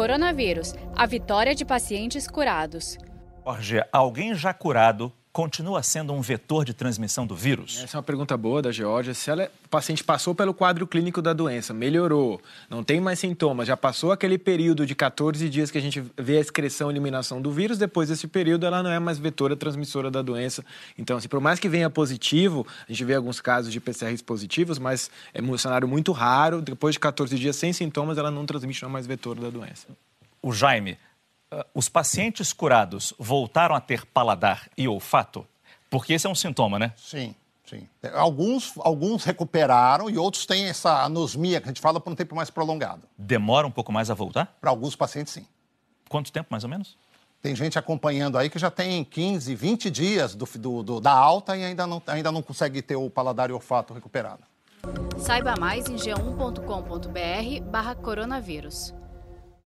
Coronavírus, a vitória de pacientes curados. Jorge, alguém já curado continua sendo um vetor de transmissão do vírus? Essa é uma pergunta boa da Georgia. Se ela, o paciente passou pelo quadro clínico da doença, melhorou, não tem mais sintomas, já passou aquele período de 14 dias que a gente vê a excreção e eliminação do vírus, depois desse período ela não é mais vetora transmissora da doença. Então, assim, por mais que venha positivo, a gente vê alguns casos de PCRs positivos, mas é um cenário muito raro, depois de 14 dias sem sintomas, ela não transmite, não é mais vetora da doença. O Jaime, os pacientes curados voltaram a ter paladar e olfato? Porque esse é um sintoma, né? Sim, sim. Alguns, alguns recuperaram e outros têm essa anosmia que a gente fala por um tempo mais prolongado. Demora um pouco mais a voltar? Para alguns pacientes, sim. Quanto tempo, mais ou menos? Tem gente acompanhando aí que já tem 15, 20 dias do, do, do, da alta e ainda não, ainda não consegue ter o paladar e o olfato recuperado. Saiba mais em g1.com.br barra coronavírus.